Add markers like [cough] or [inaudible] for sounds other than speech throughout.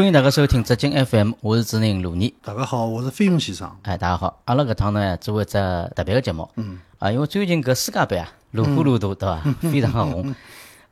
欢迎大家收听浙江 FM，我是主持人卢尼。大家好，我是飞鸿先生。哎，大家好，阿拉搿趟呢做一只特别个节目。嗯。啊，因为最近搿世界杯啊，如火如荼，[laughs] 对伐？非常个红。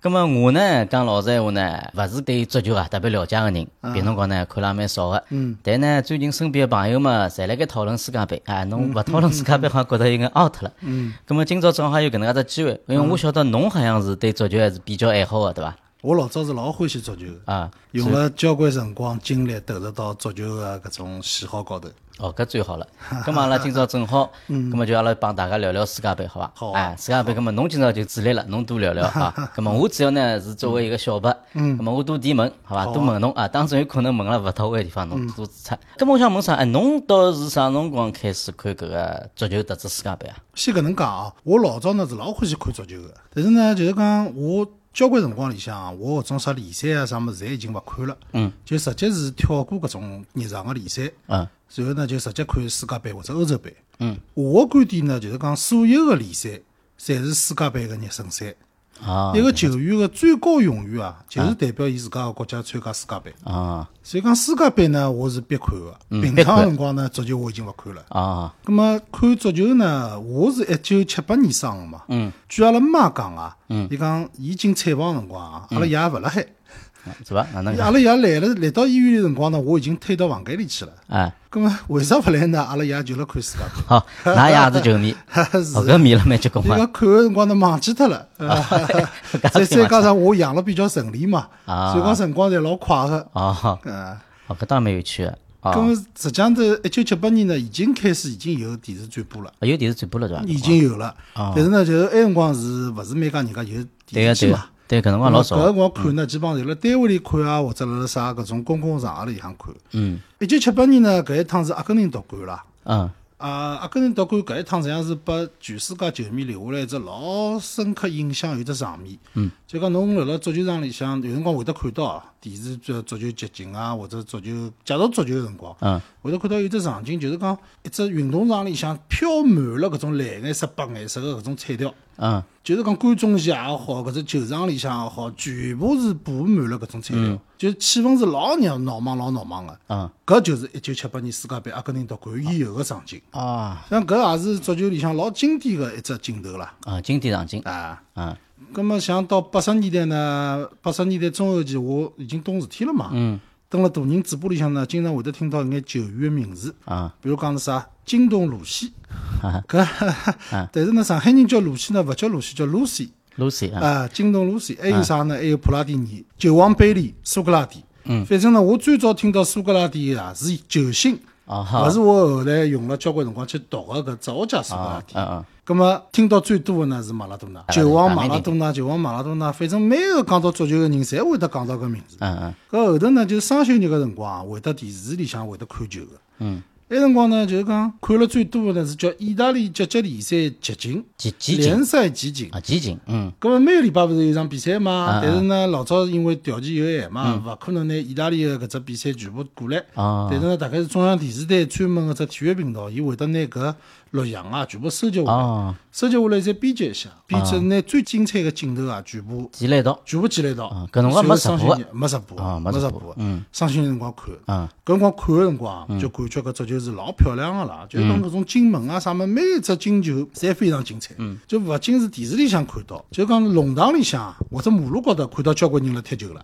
咁么我呢讲老实闲话呢，勿是对足球啊特别了解个人，平辰光呢看了也蛮少个。嗯。但呢，最近身边个朋友嘛，侪辣盖讨论世界杯。啊，侬勿讨论世界杯，[laughs] 好像觉得有眼 out 了。嗯。葛末今朝正好有搿能介只机会，因为我晓得侬好像是对足球还是比较爱好个，对伐？我老早是老欢喜足球的啊，用了交关辰光精力投入到足球的搿种喜好高头。哦，搿最好了。[laughs] 咁阿拉今朝正好，咁么就阿拉帮大家聊聊世界杯，好伐？好。哎，世界杯，咁么侬今朝就主力了，侬多聊聊 [laughs] 啊。咁么我主要呢是作为一个小白，咁么我多提问，好伐？多问侬啊，当中有可能问了勿到位的地方，侬多指出。咁么我想问啥？哎，侬到是啥辰光开始看搿个足球，特指世界杯啊？先搿能讲啊，我老早呢是老欢喜看足球的，但是呢，就是讲我。交关辰光里向，我搿种啥联赛啊啥物事，侪已经勿看了。嗯。就直接是跳过搿种日常个联赛。嗯。然后呢，就直接看世界杯或者欧洲杯。嗯。我个观点呢，就是讲所有个联赛，侪是世界杯个热身赛。啊，一个球员的最高荣誉啊，就是代表伊自家个国家参加世界杯啊。所以讲世界杯呢，我是必看个。平常辰光呢，足球我已经勿看了啊。咁么看足球呢，我是一九七八年生个嘛。嗯。据阿拉妈讲啊，嗯，伊讲伊进采访辰光啊，阿拉爷勿辣海。是伐？阿拉爷来了，来到医院的辰光呢，我已经退到房间里去了。哎，咁么为啥勿来呢？阿拉爷就辣看世界杯。好，那也 [laughs] 是球迷，是个迷了蛮结棍嘛。伊讲看个辰光呢，忘记脱了。[laughs] [laughs] 再再加上我养了比较顺利嘛，所以讲辰光侪老快个。啊，哦，搿倒蛮有趣个。咁么实际上头一九七八年呢，已经开始已经有电视转播了。有电视转播了，对伐？已经有了。但是呢，就是埃辰光是勿是每家人家有电视机嘛？对，搿辰光老少。搿辰光看呢，基本上就辣单位里看啊，或者辣辣啥搿种公共场合里向看。嗯。一九七八年呢，搿一趟是阿根廷夺冠啦。嗯。啊，阿根廷夺冠搿一趟实际上是拨全世界球迷留下来一只老深刻印象，有只场面。嗯。就讲侬辣辣足球场里向有辰光会得看到电视足足球集锦啊，或者足球介绍足球个辰光，嗯，会得看到有只场景，就是讲一只运动场里向飘满了搿种蓝颜色、白颜色个搿种彩条。嗯。就是讲观众席也好，搿只球场里向也好，全部是布满了搿种彩条，就气氛是老热闹忙老闹忙个。嗯，搿就是一九七八年世界杯阿根廷夺冠以后个场景。啊，像搿也是足球里向老经典个一只镜头啦。啊，经典场景。啊，嗯。葛末像到八十年代呢，八十年代中后期我已经懂事体了嘛。嗯。蹲辣大人嘴巴里向呢，经常会得听到一眼球员个名字。啊。比如讲是啥？京东露西。搿，[laughs] 但是呢，上海人叫露西呢，勿叫露西，叫 Lucy。Lucy 啊，京东露西，还有啥呢？还有普拉蒂尼、球王贝利、苏格拉底。嗯，反正呢，我最早听到苏格拉底啊是球星，勿是我后来用了交关辰光去读个搿哲学家苏格拉底。嗯嗯。葛末听到最多个呢是马拉多纳，球王马拉多纳，球王马拉多纳。反正每个讲到足球个人，侪会得讲到搿名字。嗯嗯。搿后头呢，就是双休日个辰光，会得电视里向会得看球个。嗯。那辰光呢，就是讲看了最多的呢是叫意大利甲级联赛集锦，联赛集锦啊，集锦，嗯。咁么每个礼拜勿是有场比赛嘛？但是呢，老早因为条件有限嘛，勿可能拿意大利的搿只比赛全部过来。啊。但是呢，大概是中央电视台专门个只体育频道，伊会得拿搿。录像啊，全部收集下来，收集下来再编辑一下，编辑拿最精彩的镜头啊，全部集来一道，全部集来一道。搿辰光没直播，没直播，没直播。嗯，双休日辰光看，嗯，搿辰光看个辰光，就感觉搿足球是老漂亮个啦，就讲搿种进门啊啥么，每一只进球侪非常精彩。嗯，就勿仅是电视里向看到，就讲弄堂里向或者马路高头看到交关人辣踢球了，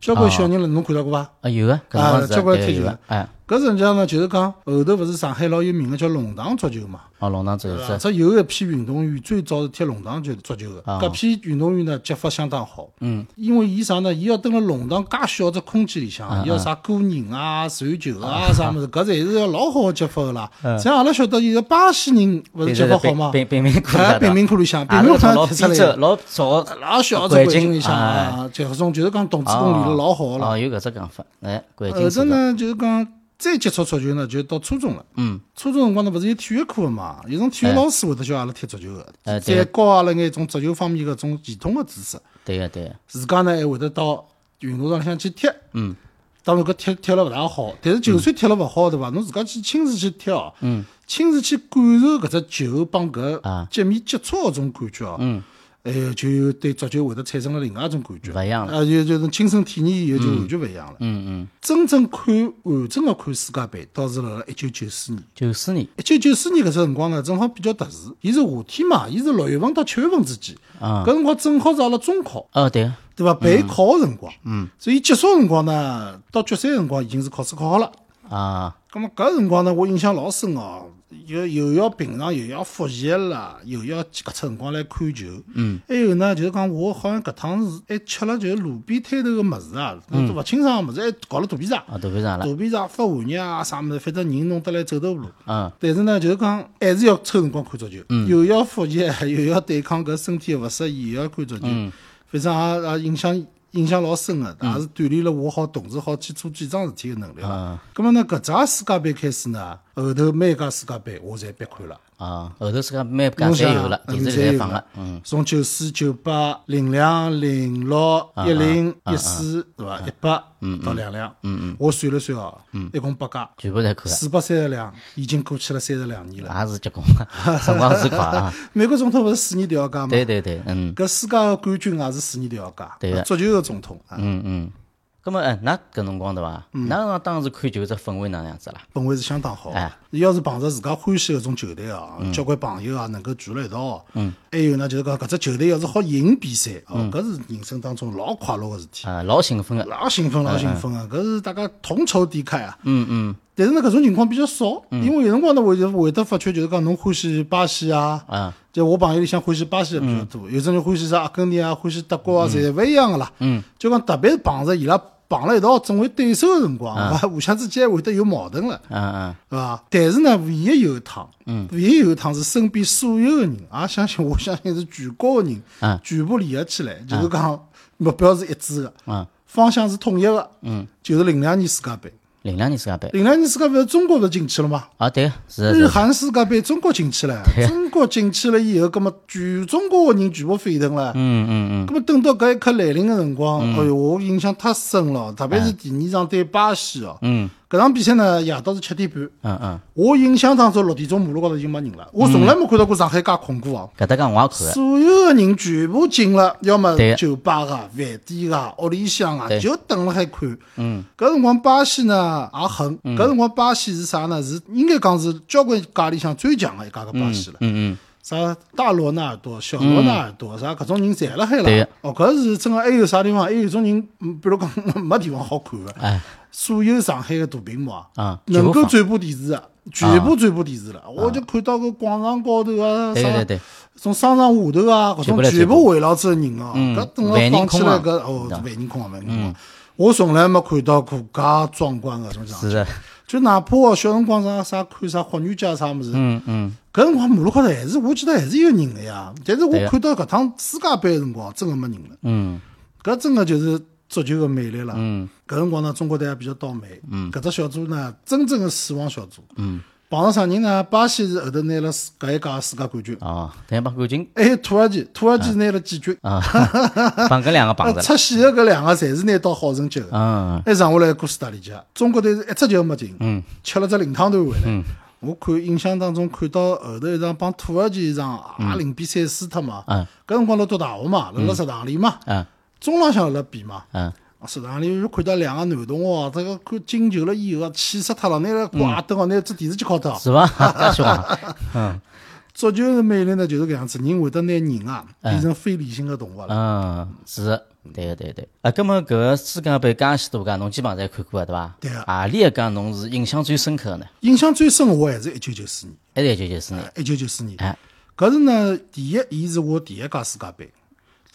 交关小人了，侬看到过伐？啊，有啊，啊，交关踢球了，哎。搿实际上呢，就是讲后头勿是上海老有名个叫龙塘足球嘛？哦，龙塘足球，这有一批运动员最早是踢龙塘球足球个，搿批运动员呢脚法相当好。嗯，因为伊啥呢？伊要蹲辣龙塘介小只空间里向，伊要啥过人啊、传球啊啥物事，搿侪是要老好个脚法个啦。像阿拉晓得，现在巴西人勿是脚法好吗？平平民窟里，平民窟里向，平民窟里踢出来，老早老小只环境里向啊，就搿种就是讲动子功练得老好个啦。哦，有搿只讲法，哎，环境后头呢，就是讲。再接触足球呢，就到初中了。嗯，初中辰光呢，勿是有体育课嘛？有种体育老师会得教阿拉踢足球个，再教阿拉眼种足球方面个种系统个知识。对个，对个。自家呢还会得到运动场里向去踢。嗯。当然搿踢踢了勿大好，但是就算踢了勿好，对伐？侬自家去亲自去踢哦。嗯。亲自去感受搿只球帮搿脚面接触搿种感觉哦。嗯。还有就对足球会得产生了另外一种感觉，勿一样了。啊，就就是亲身体验以后就完全勿一样了。嗯嗯，真正看完整个看世界杯，倒是辣辣一九九四年。九四年，一九九四年搿只辰光呢，正好比较特殊，伊是夏天嘛，伊是六月份到七月份之间，啊。搿辰光正好是阿拉中考，哦对，对伐？备考个辰光，嗯，所以结束个辰光呢，到决赛个辰光已经是考试考好了。啊，咁么搿辰光呢，我印象老深哦，又又要平常又要复习啦，又要搿出辰光来看球。嗯，还有呢，就是讲我好像搿趟是还吃了就是路边摊头个物事啊，都勿清爽个物事，还搞了肚皮胀。啊肚皮上了，肚皮胀发寒热啊，啥物事，反正人弄得来走投无路。嗯但是呢，就是讲还是要抽辰光看足球，又要复习，[laughs] 又要对抗搿身体个勿适宜，又要看足球，嗯。反正也也影响印象老深个，也是锻炼了我好同时好去做几桩事体个能力啊。咁么呢，搿只世界杯开始呢，后头每一届世界杯我侪必看了。啊，后头是个每家侬想侪有了，电视里侪有侪放了，嗯，从九四、九八、零两、零六、一零、一四，对伐？一八到两两，嗯嗯，我算了算哦，一共八届，全部侪看了，四百三十两，已经过去了三十两年了。也是结棍，辰光是快啊，美国总统勿是四年调一届嘛？对对对，嗯搿世界个冠军也是四年调一届，对个足球个总统啊，嗯嗯，[laughs] [laughs] 葛么哎，㑚搿辰光对伐？㑚辰光当时看球只氛围哪能样子啦？氛围是相当好哎。要是碰着自家欢喜搿种球队啊，交关朋友啊能够聚辣一道，嗯，还有呢就是讲搿只球队要是好赢比赛，哦，搿是人生当中老快乐个事体。啊，老兴奋个，老兴奋，老兴奋个！搿是大家同仇敌忾啊。嗯嗯但是呢，搿种情况比较少，因为有辰光呢会得会得发觉，就是讲侬欢喜巴西啊，啊，就我朋友里向欢喜巴西的比较多，有种人欢喜啥阿根廷啊，欢喜德国啊，侪勿一样个啦。嗯，就讲特别是碰着伊拉碰了一道成为对手的辰光，啊，[laughs] 互相之间会得有矛盾了。嗯嗯是伐？但是呢，唯一有一趟，嗯，唯一有一趟是身边所有个人，也相信 [laughs] 我相信是全国个人，嗯全部联合起来，就是讲目标是一致个，嗯，方向是统一个，嗯，就是零两年世界杯。零两年世界杯，零两年世界杯，中国勿是进去了吗？啊对，是日，韩世界杯，中国进去了，中国进去了以后，葛么全中国个人全部沸腾了。嗯嗯嗯，葛么等到搿一刻来临个辰光，哎哟，我印象太深了，特别是第二场对巴西哦。嗯搿场比赛呢，夜到是七点半。嗯嗯，我印象当中六点钟马路高头已经没人了，我从来没看到过上海介空过哦。搿搭讲我也看个，所有的人全部进了，要么酒吧啊、饭店啊、屋里向啊，就等了海看。嗯，搿辰光巴西呢也狠，搿辰光巴西是啥呢？是应该讲是交关界里向最强的一家个巴西了。嗯嗯，啥大罗纳尔多、小罗纳尔多，啥搿种人侪辣海对了。哦，搿是真个，还有啥地方？还有一种人，嗯比如讲没地方好看个。哎所有上海个大屏幕啊，能够转播电视的，全部转播电视了。我就看到个广场高头啊，啥对对对，从商场下头啊，搿种全部围绕着人哦，嗯搿等了放起来搿哦，万人空啊，万人空啊。我从来没看到过介壮观个种场景，[laughs] 就哪怕哦小辰光啥啥看啥霍元甲啥物事，嗯嗯，搿辰光马路高头还是我记得还是有人个呀，但是我看到搿趟世界杯个辰光真个没人了，嗯。搿真个就是足球个魅力了。嗯。搿辰光呢，中国队也比较倒霉。嗯，搿只小组呢，真正的死亡小组。嗯，碰上啥人呢？巴西是后头拿了世搿一届世界冠军，哦，等于把冠军还有土耳其，土耳其拿了季军。啊，[laughs] 帮搿两个啊绑着了，[laughs] 出线的搿两个侪是拿到好成绩的。嗯还剩下来哥斯达黎加，中国队是一只球没进，嗯，吃了只零汤头回来。嗯我看印象当中看到后头一场帮土耳其一场也零比三输脱嘛。嗯搿辰光辣读大学嘛，辣辣食堂里嘛，嗯中浪向辣比嘛。嗯，食堂里就看到两个男同学哦，这个看进球了以后啊，气死脱了，拿了挂灯哦，拿只电视机敲脱。是伐？介 [laughs] 凶 [laughs] 啊，嗯足球的魅力呢，就是搿样子，人会得拿人啊变成非理性的动物了。嗯，是的，对个对对。啊，葛么搿个世界杯介许多届，侬基本上侪看过个对伐？对个何里一届侬是印象最深刻的呢？印象最深的我还是一九九四年，还是一九九四年？一九九四年。哎，搿是呢，第一，伊是我第一届世界杯；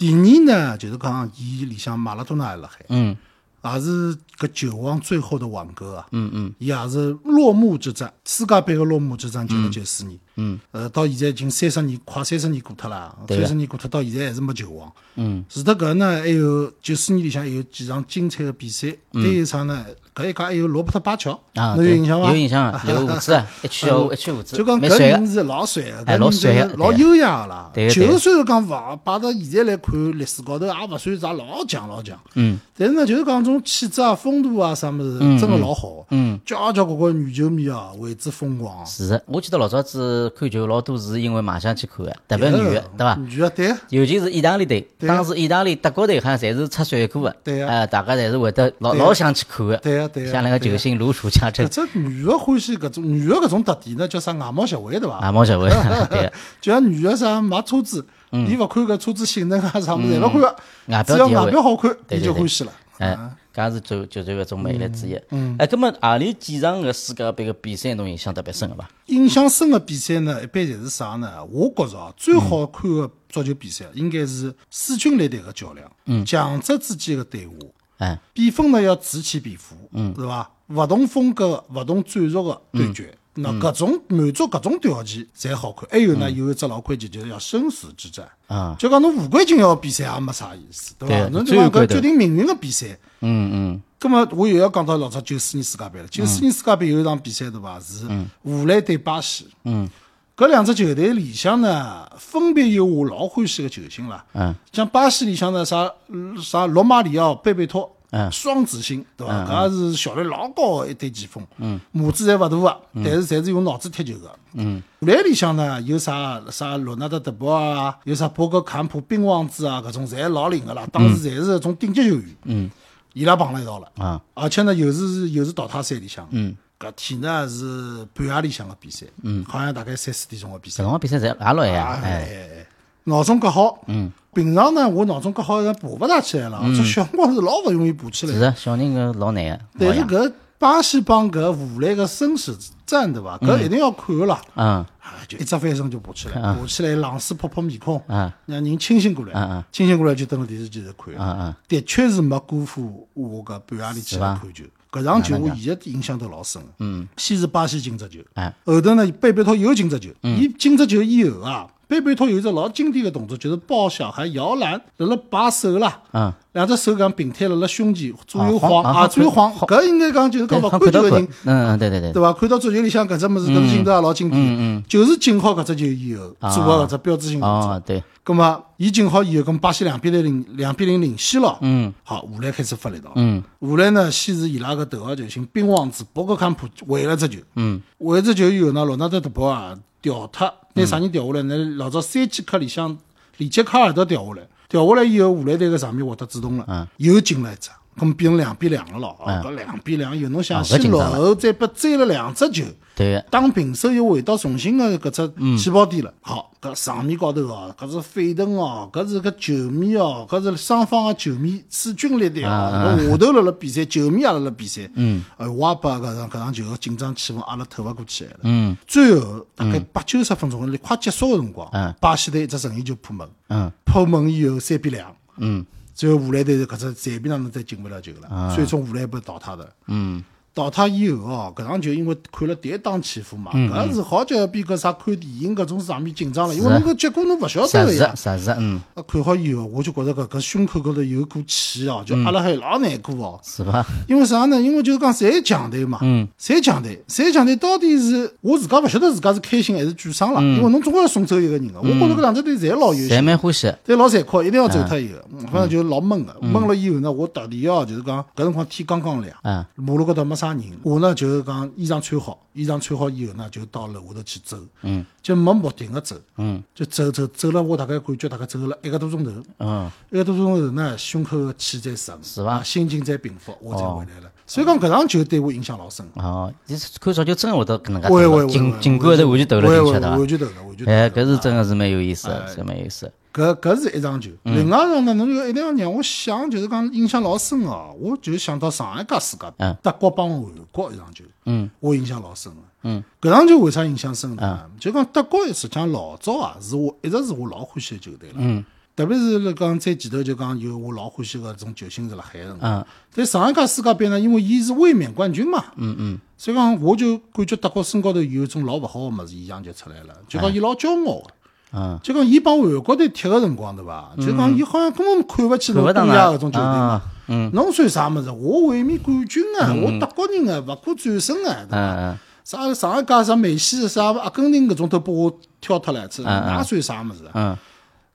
第二呢，就是讲伊里向马拉多纳也辣海，嗯也是搿球王最后的挽歌啊。嗯嗯伊也是落幕之战，世界杯个落幕之战就是九四年。嗯，呃，到现在已经三十年，快三十年过脱了，三十年过脱，到现在还是没球王。嗯除脱搿呢，还有九四年里向还有几场精彩的比赛，还有一场呢，搿一届还有罗伯特巴乔，啊，侬有印象伐？有印象啊，留胡子啊，一圈胡一圈胡子，就讲。搿人是老帅个，哎老帅个老优雅个啦。对个对个球虽然讲勿摆到现在来看历史高头，也勿算啥老强老强，嗯但是呢，就是讲种气质啊、风度啊啥物事，真个老好。嗯，交交关关女球迷啊为之疯狂。是的，我记得老早子子看球老多是因为卖相去看的，特别女的，对伐？女的对。尤其是意大利队，当时意大利、德国队好像侪是出帅哥的，对啊，大家侪是会得老老想去看的，对呀对呀。像那个球星卢楚强这。这女的欢喜搿种女的搿种特点呢，叫啥外貌协会对伐？外貌协会，对。[laughs] 就像女的啥买车子，伊勿看搿车子性能啊啥物事，侪勿看，只要外表好看，伊就欢喜了。哎，搿是足球个一种魅力之一。嗯，哎，葛末何里几场个世界杯个比赛侬印象特别深个伐？印象深个比赛呢，一般侪是啥呢？我觉着啊，最好看个足球比赛应该是势均力敌个较量，嗯，强者之间个对话，哎，比分呢要此起彼伏，嗯，是伐？勿同风格、勿同战术个对决。那各种满足各种条件才好看，还有呢，有一只老规矩，就是要生死之战啊！就讲侬无关紧要比赛也没啥意思，对伐？侬就讲搿决定命运的比赛，嗯嗯。葛么我又要讲到老早九四年世界杯了。九四年世界杯有一场比赛对伐？是荷兰对巴西。嗯。搿两只球队里向呢，分别有我老欢喜个球星啦。嗯。像巴西里向呢，啥啥罗马里奥、贝贝托。双子星，对伐？搿也是效率老高个一对前锋，母子侪勿大个，但是侪是用脑子踢球个。荷兰里向呢有啥啥罗纳德德波啊，有啥博格坎普、冰王子啊，搿种侪老灵个啦。当时侪是种顶级球员，嗯。伊拉碰了一道了。啊，而且呢又是又是淘汰赛里向，嗯。搿天呢是半夜里向个比赛，嗯。好像大概三四点钟个比赛。搿种比赛侪也老呀，哎，闹钟隔好。嗯平常呢，我脑中隔好人爬勿大起来了，这小辰光是老勿容易爬起来。是啊，小人个老难个。但是搿巴西帮搿荷兰个生死战对伐？搿一定要看个啦。嗯。就一只翻身就爬起来，爬起来冷水泼泼面孔，让人清醒过来。清醒过来就蹲辣电视机头看。嗯嗯。的确是没辜负我搿半夜里起来看球。搿场球我现在印象都老深个。嗯。先是巴西进只球，后头呢贝贝托又进只球。伊进只球以后啊。贝贝托有一只老经典的动作，就是抱小孩摇篮，辣辣摆手啦，嗯，两只手搿样并摊辣辣胸前左右晃啊，左右晃，搿应该讲就是讲勿看球的人，嗯对对对，对伐？看到足球里向搿只物事，搿镜头也老经典，嗯嗯，就是进好搿只球以后做个搿只标志性动作，对。葛末伊进好以后，跟巴西两比零领两比零领先了，嗯，好，荷兰开始发力道，嗯，荷兰呢先是伊拉个头号球星冰王子博格坎普回了只球，嗯，回只球以后呢，罗纳德德波啊掉脱。拿啥人调下来？那老早三剑客里向里杰卡尔德调下来，调下来以后，荷兰队个场面获得主动了，又进了一只，咁变成两比两了咯。哦，搿两比两以后，侬想先落后，再被追了两只球，对，当平手又回到重新的搿只起跑点了。好。搿场面高头哦，搿是沸腾哦，搿是搿球迷哦，搿是双方个球迷势均力敌哦。搿下头辣辣比赛，球迷也辣辣比赛。嗯。哎，我也把搿场搿场球个紧张气氛压了透勿过去来了。嗯。最后大概八九十分钟快结束个辰光，巴西队一只任意球破门。嗯。破门以后三比两。嗯。最后荷兰队搿只裁判哪能再进勿了球了，最终荷兰被淘汰的。嗯。淘汰以后哦，搿场球因为看了跌宕起伏嘛，搿是好叫比搿啥看电影搿种场面紧张了，因为侬搿结果侬勿晓得个呀。实实嗯。看好以后，我就觉着搿搿胸口高头有股气哦，就压了还老难过哦。是伐？因为啥呢？因为就是讲侪强队嘛。嗯。侪强队，侪强队到底是我自家勿晓得自家是开心还是沮丧了，因为侬总归要送走一个人个。我觉着搿两支队侪老优秀。侪蛮欢喜。侪老残酷，一定要走脱一个。反正就老闷个，闷了以后呢，我特地哦，就是讲搿辰光天刚刚亮，马路高头没啥人，我呢就。是讲衣裳穿好，衣裳穿好以后呢，就到楼下头去走，嗯，就没目的个走，嗯，就走走走了，我大概感觉大概走了一个多钟头，嗯，一个多钟头呢，胸口的气在顺，是伐？心情在平复，我才回来了。所以讲搿场球对我影响老深。哦，你看足球真会得搿能介，尽尽管头完全投了进去的，完全投了，完全。哎，搿是真个是蛮有意思，是蛮有意思。搿搿是一场球，另外一场呢，侬就一定要让我想，就是讲印象老深哦。我就想到上一届世界杯，德国帮韩国一场球，嗯，我印象老深个。嗯，搿场球为啥印象深呢？就讲德国实际上老早啊，是我一直是我老欢喜的球队了。嗯，特别是辣讲在前头就讲有我老欢喜个种球星是辣海个。嗯，但上一届世界杯呢，因为伊是卫冕冠军嘛。嗯嗯。所以讲，我就感觉德国身高头有一种老勿好个物事，现象就出来了。就讲伊老骄傲个。嗯，就讲伊帮韩国队踢个辰光，对伐？就讲伊好像根本看勿起侬东亚搿种球队嘛。嗯，侬算啥物事？我卫冕冠军啊！我德国人啊，勿可战胜啊！对伐？啥上一届啥梅西、啥阿根廷搿种都拨我挑脱了，这哪算啥物事？嗯，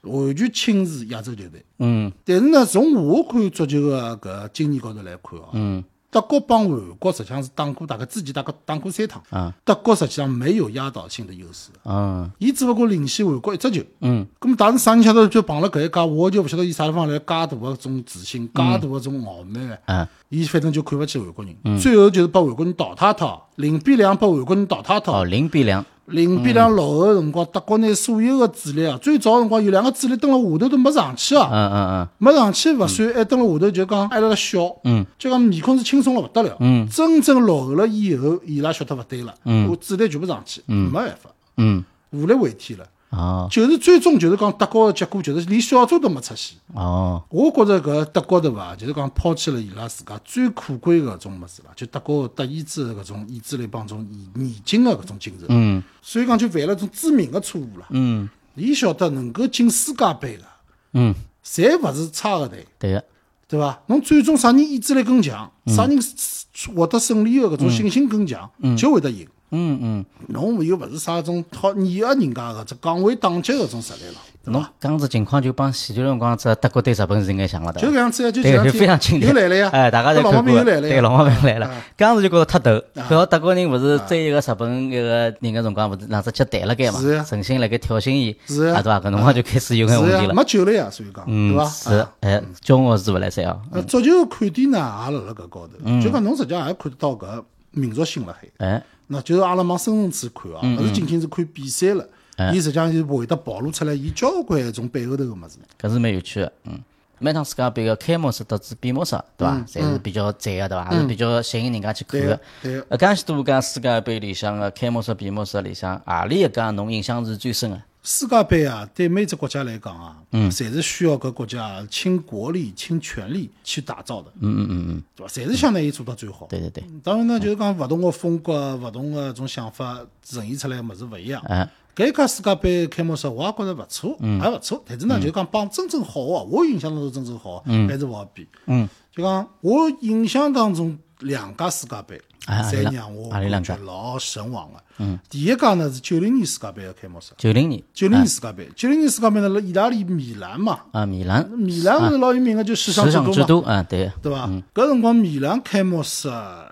完全轻视亚洲球队。嗯，但是呢，从我看足球个搿经验高头来看哦，嗯，德国帮韩国实际上是打过，大概之前大概打过三趟。啊，德国实际上没有压倒性的优势。啊，伊只不过领先韩国一只球。嗯，咁么当时啥人晓得就碰了搿一家，我就勿晓得伊啥地方来介大个种自信，介大个种傲慢个。嗯，伊反正就看勿起韩国人，最后就是把韩国人淘汰脱，零比两把韩国人淘汰脱。哦，零比两。零比两落后个辰光，德国拿所有个主力啊，最早辰光有两个主力蹲辣下头都没上去啊，嗯嗯嗯，没上去勿算，还蹲辣下头就讲还辣辣笑，嗯，就讲面孔是轻松了勿得了，嗯，真正落后了以后，伊拉晓得勿对了，嗯，主力全部上去，嗯，没办法，嗯，无力回天了。哦，就是最终就是讲德国个结果，就是连小组都没出现。哦，我觉着搿德国对伐，就是讲抛弃了伊拉自家最可贵个搿种物事啦，就德国德意志个搿种意志力帮种严严谨个搿种精神。嗯，所以讲就犯了种致命个错误了。嗯，伊晓得能够进世界杯个，嗯，侪勿是差个队，对个，对伐？侬最终啥人意志力更强，啥人获得胜利个搿种信心更强，就会得赢。嗯嗯，侬又勿是啥种好碾压人家个，这岗位打击搿种实力了，对侬伐？讲这情况就帮前段辰光只德国对日本是应该像了，对伐？就搿样子呀，就非常经典，天又来了呀，哎，大家侪搿老毛看过的，对，老毛病来了啊。刚子就觉着太逗，搿个德国人勿是追一个日本一个人个辰光，勿是两只脚弹了盖嘛是呀，存心辣盖挑衅伊，是呀啊对伐？搿辰光就开始有眼问，题了。没救了呀，所以讲，对嗯，伐？是啊，哎，骄傲是勿来三哦。呃，足球看点呢，也辣辣搿高头，嗯就讲侬实际上也看得到搿民族性辣海。哎，那就是阿拉往深层次看嗯啊，勿是仅仅是看比赛了，伊实际上就会得暴露出来伊交关一种背后头个物事。搿是蛮有趣个，嗯。每趟世界杯个开幕式特子闭幕式，对伐？侪是比较赞个，对伐？还是比较吸引人家去看个。呃，介许多家世界杯里向个开幕式、闭幕式里向，何里一家侬印象是最深个？世界杯啊，对每只国家来讲啊，嗯侪是需要搿国家倾国力、倾全力去打造的，嗯嗯嗯嗯，对伐？侪是想拿伊做到最好。对对对，当然呢，就是讲勿同个风格、勿同个种想法呈现出来个物事勿一样。哎，搿一届世界杯开幕式，我也觉着勿错，嗯也勿错。但是呢，就是讲帮真正好个，我印象当中真正好个还是勿好比。嗯，就讲我印象当中两家世界杯，哎何里两侪让我觉老神往个。嗯，第一家呢是九零年世界杯个开幕式，九零年。九零年世界杯，九零年世界杯呢辣意大利米兰嘛，啊，米兰。米兰勿是老有名个，就时尚之都嘛。啊，对，对伐？搿辰光米兰开幕式，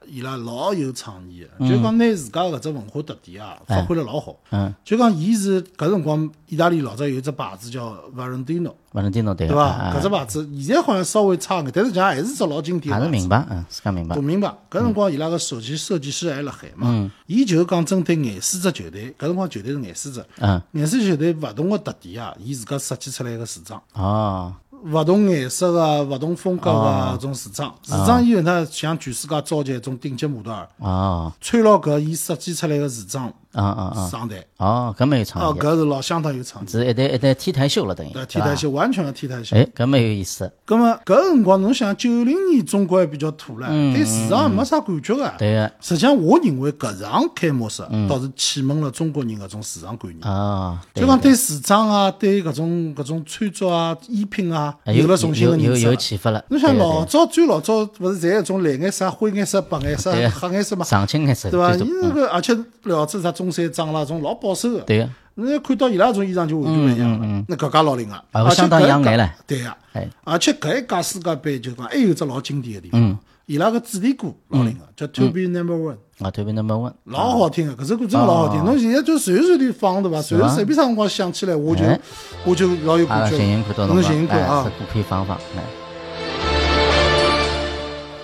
伊拉老有创意个，就讲拿自家搿只文化特点啊，发挥了老好。嗯，就讲伊是搿辰光，意大利老早有一只牌子叫 Valentino，勿能听到对对伐？个啊，搿只牌子现在好像稍微差眼，但是讲还是只老经典还是名牌子。明白，嗯，自家明白。大，明白，搿辰光伊拉个首席设计师还辣海嘛，伊就讲针对廿四只球队，搿辰光球队是廿四只，嗯，廿四球队勿同个特点啊，伊自家设计出来个时装。哦，勿同颜色个、勿同风格个种时装，时装以后呢，向全世界召集一种顶级模特儿，哦，穿牢搿伊设计出来个时装啊啊啊，上台。哦，搿蛮有哦，创意的，搿是老相当有创意，是一台一台 T 台秀了，等于，T 台秀完全个 T 台秀。哎，搿蛮有意思，葛么搿辰光侬想九零年中国还比较土唻，对时尚没啥感觉个。对个，实际上，我认为搿场开幕式倒是启蒙了中国人搿种时尚观念。哦，对就讲对时装啊，对搿种搿种穿着啊、衣品啊，哎有了重新有有有个认识了。启发了，侬想老早最老早勿是侪一种蓝颜色、灰颜色、白颜色、黑颜色嘛，上青颜色对伐？最多，伊那个而且料子啥中山装啦，种老保守个。对个，侬要看到伊拉种衣裳就完全勿一样了，那搿家老灵个，啊而且搿一届养眼了对个，哎，而且搿一届世界杯就讲还有只老经典个地方，伊拉个主题歌老灵个，叫 To Be Number One。啊，，To Be number one，老好听个，搿首歌真个老好听。侬现在就随随地放对伐？随时随便啥辰光想起来，我就哎我就老有感觉。寻寻看到侬寻寻看哎，啊可以放放，哎。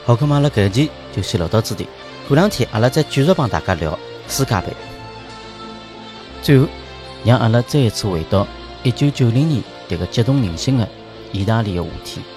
好，咁阿拉搿一期就先聊到这里，过两天阿拉再继续帮大家聊世界杯。最后，让阿拉再一次回到一九九零年迭个激动人心的意大利的夏天。